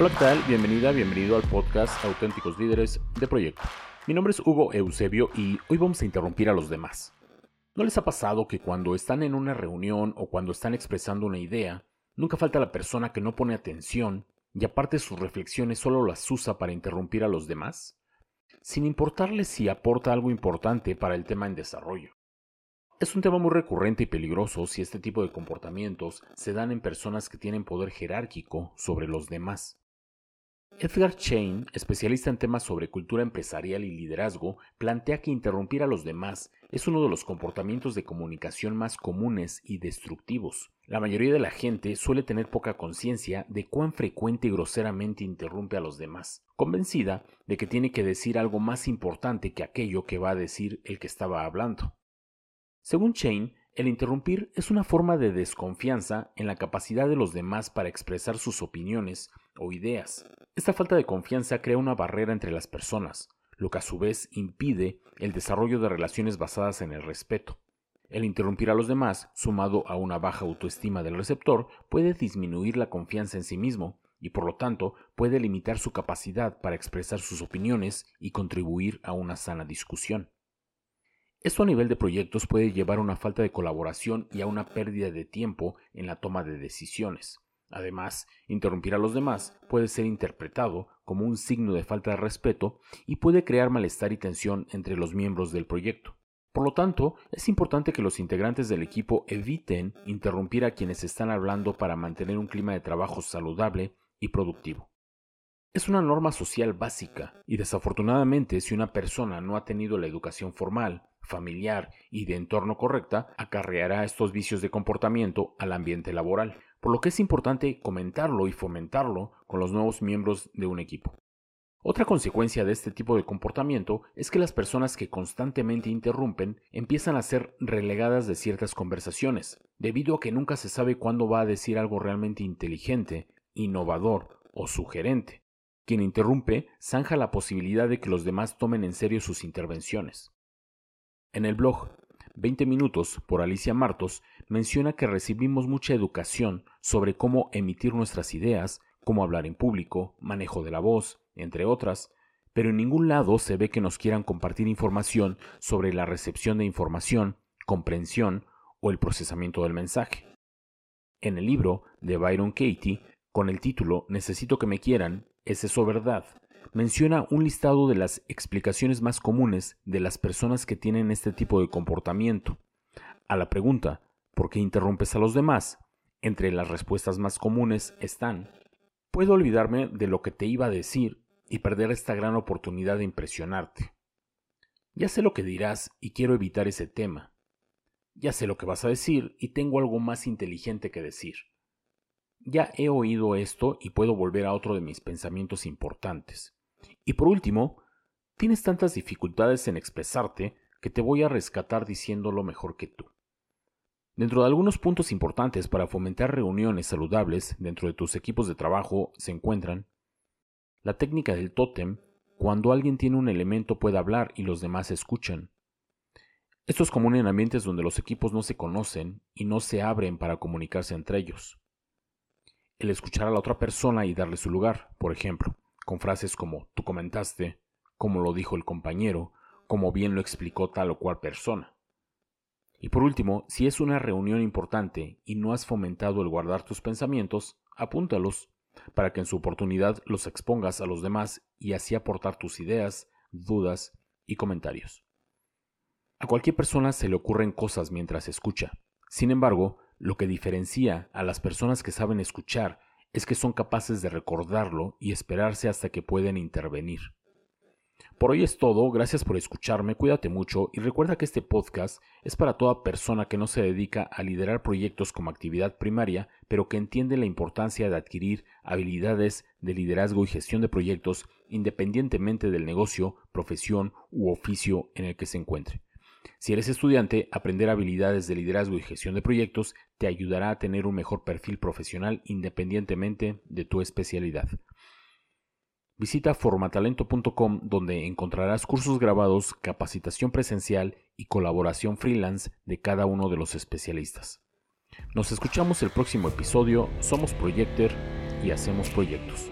Hola, ¿qué tal? Bienvenida, bienvenido al podcast Auténticos Líderes de Proyecto. Mi nombre es Hugo Eusebio y hoy vamos a interrumpir a los demás. ¿No les ha pasado que cuando están en una reunión o cuando están expresando una idea, nunca falta la persona que no pone atención y aparte sus reflexiones solo las usa para interrumpir a los demás? Sin importarles si aporta algo importante para el tema en desarrollo. Es un tema muy recurrente y peligroso si este tipo de comportamientos se dan en personas que tienen poder jerárquico sobre los demás. Edgar Chain, especialista en temas sobre cultura empresarial y liderazgo, plantea que interrumpir a los demás es uno de los comportamientos de comunicación más comunes y destructivos. La mayoría de la gente suele tener poca conciencia de cuán frecuente y groseramente interrumpe a los demás, convencida de que tiene que decir algo más importante que aquello que va a decir el que estaba hablando. Según Chain, el interrumpir es una forma de desconfianza en la capacidad de los demás para expresar sus opiniones o ideas. Esta falta de confianza crea una barrera entre las personas, lo que a su vez impide el desarrollo de relaciones basadas en el respeto. El interrumpir a los demás, sumado a una baja autoestima del receptor, puede disminuir la confianza en sí mismo y por lo tanto puede limitar su capacidad para expresar sus opiniones y contribuir a una sana discusión. Esto a nivel de proyectos puede llevar a una falta de colaboración y a una pérdida de tiempo en la toma de decisiones. Además, interrumpir a los demás puede ser interpretado como un signo de falta de respeto y puede crear malestar y tensión entre los miembros del proyecto. Por lo tanto, es importante que los integrantes del equipo eviten interrumpir a quienes están hablando para mantener un clima de trabajo saludable y productivo. Es una norma social básica y desafortunadamente si una persona no ha tenido la educación formal, familiar y de entorno correcta, acarreará estos vicios de comportamiento al ambiente laboral, por lo que es importante comentarlo y fomentarlo con los nuevos miembros de un equipo. Otra consecuencia de este tipo de comportamiento es que las personas que constantemente interrumpen empiezan a ser relegadas de ciertas conversaciones, debido a que nunca se sabe cuándo va a decir algo realmente inteligente, innovador o sugerente. Quien interrumpe zanja la posibilidad de que los demás tomen en serio sus intervenciones. En el blog 20 minutos por Alicia Martos menciona que recibimos mucha educación sobre cómo emitir nuestras ideas, cómo hablar en público, manejo de la voz, entre otras, pero en ningún lado se ve que nos quieran compartir información sobre la recepción de información, comprensión o el procesamiento del mensaje. En el libro de Byron Katie, con el título Necesito que me quieran, ¿Es eso verdad? Menciona un listado de las explicaciones más comunes de las personas que tienen este tipo de comportamiento. A la pregunta ¿por qué interrumpes a los demás? Entre las respuestas más comunes están Puedo olvidarme de lo que te iba a decir y perder esta gran oportunidad de impresionarte. Ya sé lo que dirás y quiero evitar ese tema. Ya sé lo que vas a decir y tengo algo más inteligente que decir. Ya he oído esto y puedo volver a otro de mis pensamientos importantes. Y por último, tienes tantas dificultades en expresarte que te voy a rescatar diciéndolo mejor que tú. Dentro de algunos puntos importantes para fomentar reuniones saludables dentro de tus equipos de trabajo se encuentran la técnica del tótem, cuando alguien tiene un elemento puede hablar y los demás escuchan. Esto es común en ambientes donde los equipos no se conocen y no se abren para comunicarse entre ellos el escuchar a la otra persona y darle su lugar, por ejemplo, con frases como tú comentaste, como lo dijo el compañero, como bien lo explicó tal o cual persona. Y por último, si es una reunión importante y no has fomentado el guardar tus pensamientos, apúntalos, para que en su oportunidad los expongas a los demás y así aportar tus ideas, dudas y comentarios. A cualquier persona se le ocurren cosas mientras escucha. Sin embargo, lo que diferencia a las personas que saben escuchar es que son capaces de recordarlo y esperarse hasta que pueden intervenir. Por hoy es todo, gracias por escucharme, cuídate mucho y recuerda que este podcast es para toda persona que no se dedica a liderar proyectos como actividad primaria, pero que entiende la importancia de adquirir habilidades de liderazgo y gestión de proyectos independientemente del negocio, profesión u oficio en el que se encuentre. Si eres estudiante, aprender habilidades de liderazgo y gestión de proyectos te ayudará a tener un mejor perfil profesional independientemente de tu especialidad. Visita formatalento.com donde encontrarás cursos grabados, capacitación presencial y colaboración freelance de cada uno de los especialistas. Nos escuchamos el próximo episodio, somos Projector y hacemos proyectos.